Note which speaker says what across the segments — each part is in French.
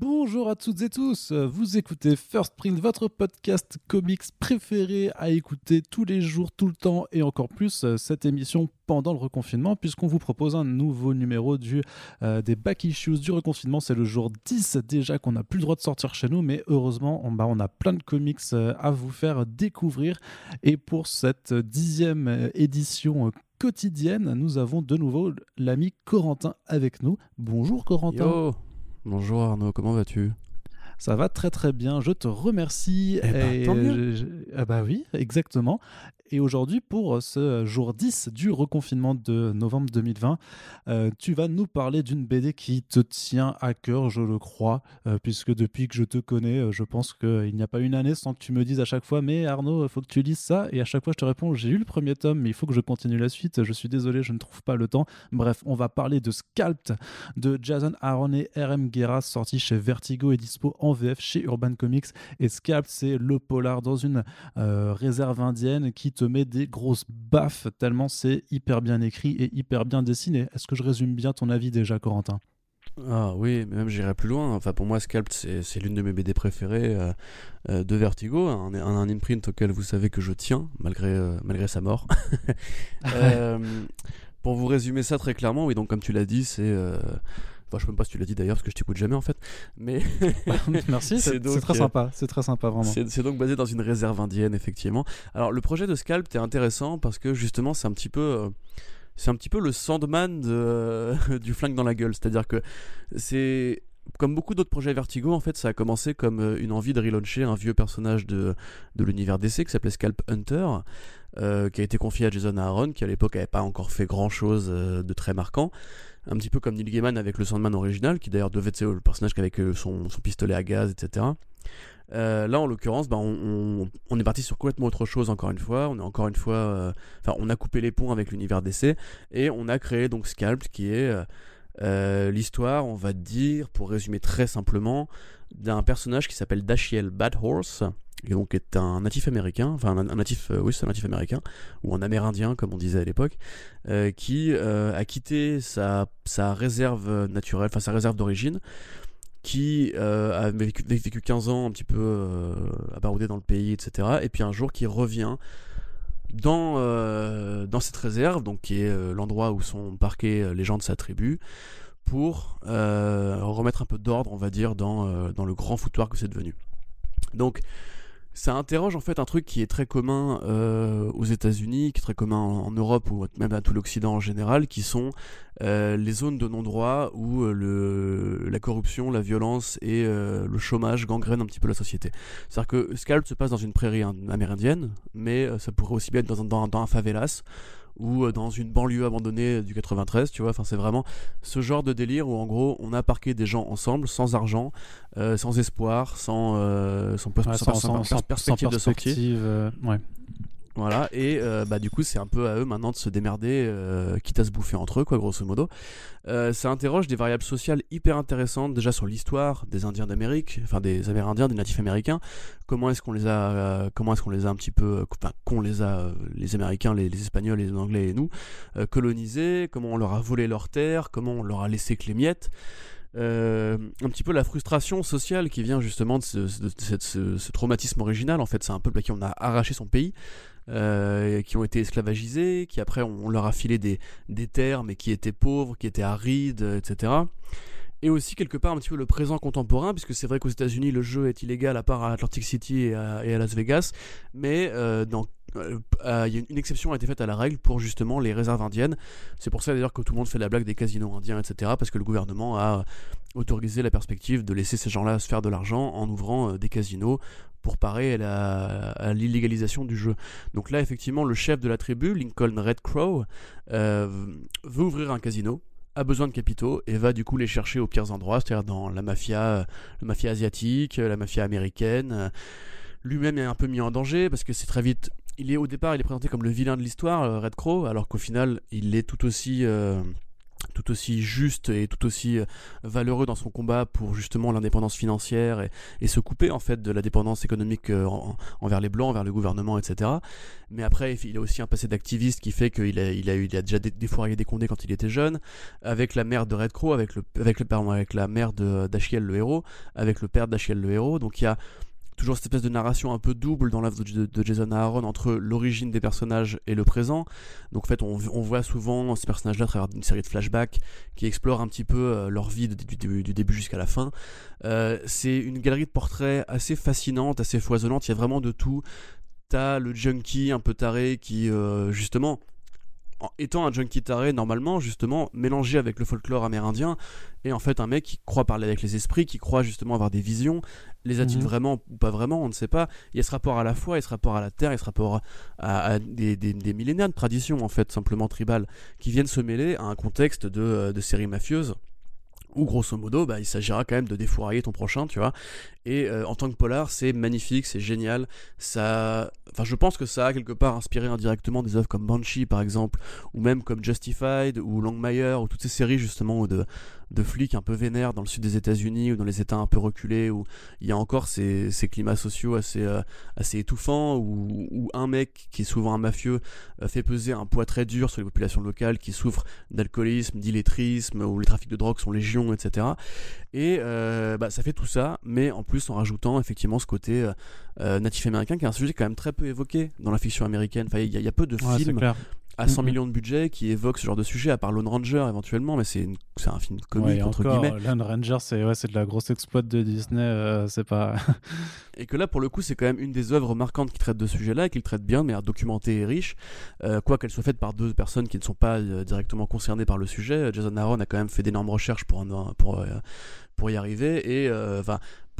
Speaker 1: Bonjour à toutes et tous, vous écoutez First Print, votre podcast comics préféré à écouter tous les jours, tout le temps et encore plus euh, cette émission pendant le reconfinement puisqu'on vous propose un nouveau numéro du, euh, des back issues du reconfinement. C'est le jour 10 déjà qu'on n'a plus le droit de sortir chez nous mais heureusement on, bah, a plein de comics euh, à vous faire découvrir et pour cette dixième édition quotidienne, nous avons de nouveau l'ami Corentin avec nous. Bonjour Corentin.
Speaker 2: Bonjour Arnaud, comment vas-tu?
Speaker 1: Ça va très très bien, je te remercie.
Speaker 2: Eh ben, tant mieux.
Speaker 1: ah bah oui, exactement. Et aujourd'hui, pour ce jour 10 du reconfinement de novembre 2020, euh, tu vas nous parler d'une BD qui te tient à cœur, je le crois, euh, puisque depuis que je te connais, euh, je pense qu'il n'y a pas une année sans que tu me dises à chaque fois, mais Arnaud, faut que tu lises ça. Et à chaque fois, je te réponds, j'ai lu le premier tome, mais il faut que je continue la suite. Je suis désolé, je ne trouve pas le temps. Bref, on va parler de Scalped de Jason Aaron et R.M. Guerra, sorti chez Vertigo et dispo en VF chez Urban Comics. Et Scalped, c'est le polar dans une réserve indienne qui te met des grosses baffes tellement c'est hyper bien écrit et hyper bien dessiné. Est-ce que je résume bien ton avis déjà, Corentin?
Speaker 2: Ah oui, mais même j'irai plus loin. Enfin, pour moi, Scalped, c'est l'une de mes BD préférées euh, euh, de Vertigo, un, un, imprint auquel vous savez que je tiens, malgré, euh, malgré sa mort. pour vous résumer ça très clairement, oui, donc comme tu l'as dit, c'est Enfin, je sais même pas si tu l'as dit d'ailleurs parce que je t'écoute jamais en fait. Mais
Speaker 1: merci, c'est très sympa, c'est très sympa vraiment.
Speaker 2: C'est donc basé dans une réserve indienne effectivement. Alors le projet de Scalp est intéressant parce que justement c'est un petit peu euh, c'est un petit peu le Sandman de, du flingue dans la gueule, c'est-à-dire que c'est comme beaucoup d'autres projets Vertigo, en fait, ça a commencé comme euh, une envie de relauncher un vieux personnage de, de l'univers DC qui s'appelait Scalp Hunter, euh, qui a été confié à Jason Aaron, qui à l'époque n'avait pas encore fait grand chose de très marquant un petit peu comme Neil Gaiman avec le Sandman original, qui d'ailleurs devait être le personnage avec euh, son, son, pistolet à gaz, etc. Euh, là, en l'occurrence, bah, on, est parti sur complètement autre chose encore une fois. On est encore une fois, euh, enfin, on a coupé les ponts avec l'univers DC et on a créé donc Scalp, qui est l'histoire, on va dire, pour résumer très simplement, d'un personnage qui s'appelle Dashiell Bad Horse, et donc est un natif américain, enfin un, natif, euh, oui c'est un natif américain, ou un amérindien comme on disait à l'époque, euh, qui euh, a quitté sa, sa réserve naturelle, enfin sa réserve d'origine, qui a vécu, vécu, 15 ans un petit peu à barouder dans le pays, etc. Et puis un jour qui revient dans, dans cette réserve, donc qui est l'endroit où sont parqués les gens de sa tribu, pour remettre un peu d'ordre, on va dire, dans, dans le grand foutoir que c'est devenu. Donc, ça interroge en fait un truc qui est très commun euh, aux États-Unis, qui est très commun en, Europe ou même à tout l'Occident en général, qui sont euh, les zones de non-droit où euh, la corruption, la violence et le chômage gangrènent un petit peu la société. C'est-à-dire que Scalp se passe dans une prairie amérindienne, mais ça pourrait aussi bien être dans un favelas ou euh, dans une banlieue abandonnée du 93, tu vois. Enfin, c'est vraiment ce genre de délire où en gros on a parqué des gens ensemble, sans argent, euh, sans espoir, sans, euh, sans, perspective de sortie. ouais. Et euh, bah, du coup, c'est un peu à eux maintenant de se démerder, euh, quitte à se bouffer entre eux, quoi, grosso modo. Euh, ça interroge des variables sociales hyper intéressantes, déjà sur l'histoire des Indiens d'Amérique, enfin des Amérindiens, des natifs américains. Comment est-ce qu'on les a, comment est-ce qu'on les a un petit peu, enfin, qu'on les a, les Américains, les, les, Espagnols, les Anglais et nous, colonisés, comment on leur a volé leurs terres, comment on leur a laissé que les miettes? Euh, un petit peu la frustration sociale qui vient justement de ce, traumatisme original. En fait, c'est un peuple à qui on a arraché son pays, euh, qui ont été esclavagisés, qui après on, leur a filé des, terres, mais qui étaient pauvres, qui étaient arides, etc. Et aussi quelque part un petit peu le présent contemporain, puisque c'est vrai qu'aux États-Unis le jeu est illégal à part à Atlantic City et à, Las Vegas, mais euh, euh, une exception a été faite à la règle pour justement les réserves indiennes. C'est pour ça d'ailleurs que tout le monde fait la blague des casinos indiens, etc. Parce que le gouvernement a autorisé la perspective de laisser ces gens-là se faire de l'argent en ouvrant des casinos pour parer à l'illégalisation du jeu. Donc là, effectivement, le chef de la tribu, Lincoln Red Crow, euh, veut ouvrir un casino, a besoin de capitaux et va du coup les chercher aux pires endroits, c'est-à-dire dans la mafia, la mafia asiatique, la mafia américaine. Lui-même est un peu mis en danger parce que c'est très vite. Il est au départ, il est présenté comme le vilain de l'histoire, Red Crow, alors qu'au final, il est tout aussi. Euh, tout aussi juste et tout aussi euh, valeureux dans son combat pour justement l'indépendance financière et, se couper en fait de la dépendance économique euh, envers les blancs, envers le gouvernement, etc. Mais après, il a aussi un passé d'activiste qui fait qu'il a, il a, déjà défouraillé des condés quand il était jeune, avec la mère de Red Crow, avec le, avec le pardon, avec la mère d'Achiel le héros, avec le père d'Achiel le héros. Donc il y a toujours cette espèce de narration un peu double dans l'œuvre de, Jason Aaron entre l'origine des personnages et le présent. Donc en fait, on, voit souvent ces personnages-là à travers une série de flashbacks qui explorent un petit peu euh, leur vie du, début jusqu'à la fin. Euh, c'est une galerie de portraits assez fascinante, assez foisonnante. Il y a vraiment de tout. T'as le junkie un peu taré qui, euh, justement, étant un junkie taré normalement justement mélangé avec le folklore amérindien et en fait un mec qui croit parler avec les esprits qui croit justement avoir des visions les a-t-il mhm. vraiment ou pas vraiment on ne sait pas il y a ce rapport à la foi il y a ce rapport à la terre il y a ce rapport à, des, millénaires de traditions en fait simplement tribales qui viennent se mêler à un contexte de, euh, de série mafieuse où grosso modo, bah, il s'agira quand même de défourailler ton prochain, tu vois. Et euh, en tant que polar, c'est magnifique, c'est génial. Ça, enfin, je pense que ça a quelque part inspiré indirectement des œuvres comme Banshee, par exemple, ou même comme Justified ou Longmire, ou toutes ces séries justement de de flics un peu vénères dans le sud des États-Unis ou dans les États un peu reculés où il y a encore ces, climats sociaux assez, euh, étouffants où, un mec qui est souvent un mafieux euh, fait peser un poids très dur sur les populations locales qui souffrent d'alcoolisme, d'illettrisme, où les trafics de drogue sont légion, etc. Et euh, bah, ça fait tout ça, mais en plus en rajoutant effectivement ce côté natif américain qui est un sujet quand même très peu évoqué dans la fiction américaine. Enfin, il y, a peu de films à 100 millions de budget qui évoque ce genre de sujet, à part Lone Ranger éventuellement, mais c'est un film comique entre guillemets.
Speaker 1: Lone Ranger, c'est ouais, de la grosse exploit de Disney, euh, c'est pas.
Speaker 2: et que là, pour le coup, c'est quand même une des œuvres marquantes qui traite de ce sujet-là et qui le traite bien, mais documenté et riche, euh, quoi qu'elle soit faite par deux personnes qui ne sont pas euh, directement concernées par le sujet. Jason Aaron a quand même fait d'énormes recherches pour, pour, pour y arriver et enfin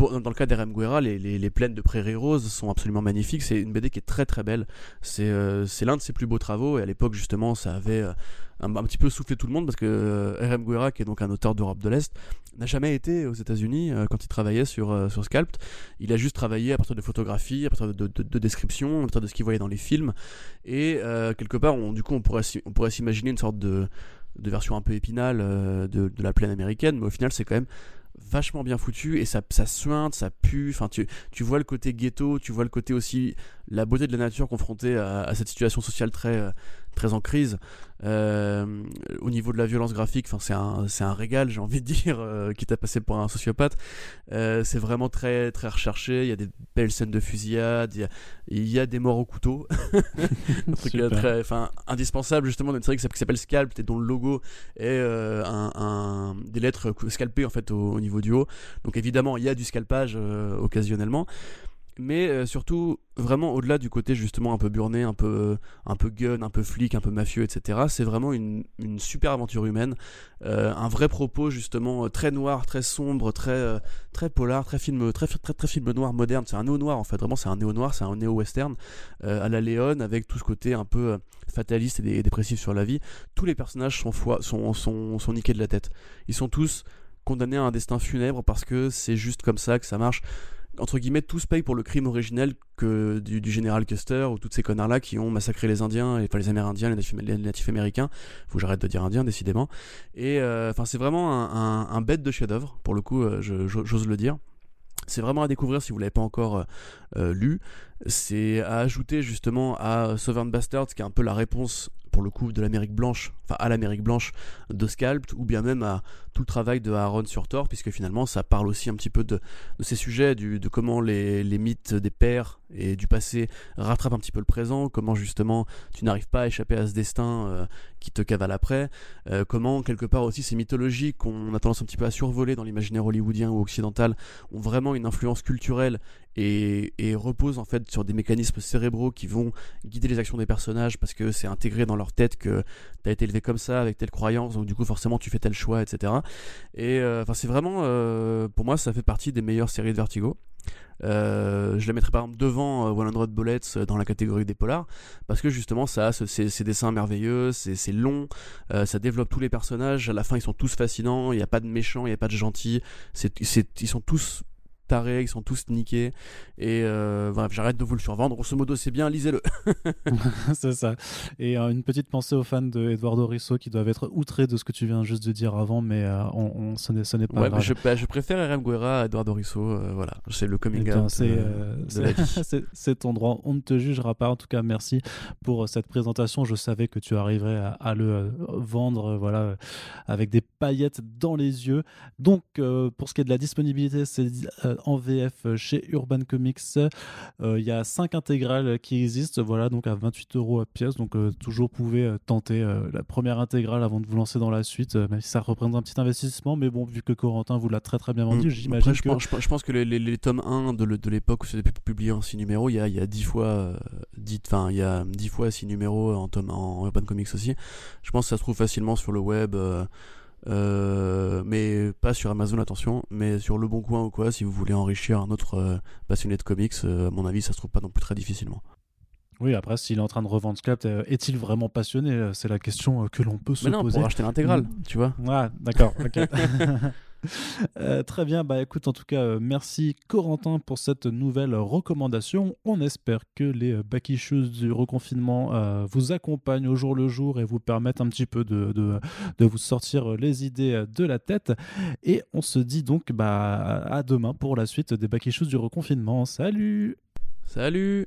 Speaker 2: dans le cas d'Erem Guerra, les, plaines de Prairie Rose sont absolument magnifiques. C'est une BD qui est très très belle. C'est euh, l'un de ses plus beaux travaux. Et à l'époque, justement, ça avait euh, un, petit peu soufflé tout le monde parce que euh. Guerra, qui est donc un auteur d'Europe de l'Est, n'a jamais été aux États-Unis quand il travaillait sur, sur Scalped. Il a juste travaillé à partir de photographies, à partir de, de, descriptions, à partir de ce qu'il voyait dans les films. Et quelque part, du coup, on pourrait, s'imaginer une sorte de, version un peu épinale de la plaine américaine, mais au final, c'est quand même vachement bien foutu et ça, ça suinte, ça pue. Enfin, tu, tu vois le côté ghetto, tu vois le côté aussi la beauté de la nature confrontée à, cette situation sociale très, euh, très en crise. Euh, au niveau de la violence graphique, c'est un, un régal, j'ai envie de dire, euh, qui t'a passé pour un sociopathe. c'est vraiment très, très recherché. Il y a des belles scènes de fusillade, il y a, il y a des morts au couteau. un truc très, indispensable justement d'une série qui s'appelle Scalp et dont le logo est un, des lettres scalpées en fait au, au, niveau du haut. Donc évidemment, il y a du scalpage occasionnellement mais euh, surtout vraiment au-delà du côté justement un peu burné, un peu, un peu gun, un peu flic, un peu mafieux, etc. C'est vraiment une, une, super aventure humaine, euh, un vrai propos justement euh, très noir, très sombre, très, très polar, très film, très, très, très, film noir moderne. C'est un néo-noir en fait, vraiment c'est un néo-noir, c'est un néo-western à la Léon avec tout ce côté un peu fataliste et, dépressif sur la vie. Tous les personnages sont, sont, sont, sont niqués de la tête. Ils sont tous condamnés à un destin funèbre parce que c'est juste comme ça que ça marche entre guillemets, tous payent pour le crime originel que du, général Custer ou tous ces connards-là qui ont massacré les Indiens, et, enfin les Amérindiens, les natifs, américains. Faut que j'arrête de dire Indiens, décidément. Et euh, enfin, c'est vraiment un, bête de chef-d'œuvre, pour le coup, euh, j'ose le dire. C'est vraiment à découvrir si vous l'avez pas encore euh, lu. C'est à ajouter justement à Southern Bastards, qui est un peu la réponse le coup de l'Amérique blanche, enfin à l'Amérique blanche de Scalped, ou bien même à tout le travail de Aaron sur Thor, puisque finalement ça parle aussi un petit peu de, ces sujets, de comment les, mythes des pères et du passé rattrapent un petit peu le présent, comment justement tu n'arrives pas à échapper à ce destin euh, qui te cavale après, euh, comment quelque part aussi ces mythologies qu'on a tendance un petit peu à survoler dans l'imaginaire hollywoodien ou occidental ont vraiment une influence culturelle et, reposent en fait sur des mécanismes cérébraux qui vont guider les actions des personnages parce que c'est intégré dans leur tête que tu as été élevé comme ça avec telle croyance donc du coup forcément tu fais tel choix etc et euh, enfin c'est vraiment euh, pour moi ça fait partie des meilleures séries de Vertigo euh, je la mettrais par exemple devant One Hundred Bullets dans la catégorie des polars parce que justement ça a ces, dessins merveilleux, c'est long, ça développe tous les personnages. À la fin, ils sont tous fascinants. Il n'y a pas de méchants, il n'y a pas de gentils. ils sont tous tarés, ils sont tous niqués. Et euh, j'arrête de vous le survendre. Grosso modo, c'est bien, lisez-le.
Speaker 1: c'est ça. Et euh, une petite pensée aux fans de Eduardo Risso qui doivent être outrés de ce que tu viens juste de dire avant, mais euh, on, ce n'est pas grave.
Speaker 2: Je, bah, je, préfère RM Guerra à Eduardo Risso. voilà, c'est le coming eh out
Speaker 1: C'est ton droit. On ne te jugera pas. En tout cas, merci pour cette présentation. Je savais que tu arriverais à, à le vendre, voilà, avec des paillettes dans les yeux. Donc, pour ce qui est de la disponibilité, c'est en VF chez Urban Comics. Euh, il y a 5 intégrales qui existent, voilà, donc à 28 euros à pièce. Donc, euh, toujours pouvez euh, tenter la première intégrale avant de vous lancer dans la suite, même si ça représente un petit investissement. Mais bon, vu que Corentin vous l'a très très bien vendu, mm. j'imagine que.
Speaker 2: Je pense, je pense, que les, les, tomes 1 de l'époque où c'était publié en 6 numéros, il y a, il y a 10 fois, enfin, il y a 10 fois 6 numéros en, tome, en Urban Comics aussi. Je pense que ça se trouve facilement sur le web. Euh, mais pas sur Amazon, attention, mais sur Le Bon Coin ou quoi, si vous voulez enrichir un autre euh, passionné de comics, euh, à mon avis, ça se trouve pas non plus très difficilement.
Speaker 1: Oui, après, s'il est en train de revendre Scalp, est-il vraiment passionné? C'est la question que l'on peut se
Speaker 2: mais non,
Speaker 1: poser.
Speaker 2: pour acheter l'intégrale, mm. tu vois.
Speaker 1: Ah, d'accord. Euh, très bien, bah écoute, en tout cas, euh, merci Corentin pour cette nouvelle recommandation. On espère que les euh, back issues du reconfinement vous accompagnent au jour le jour et vous permettent un petit peu de, vous sortir les idées de la tête. Et on se dit donc bah, à demain pour la suite des back issues du reconfinement. Salut
Speaker 2: Salut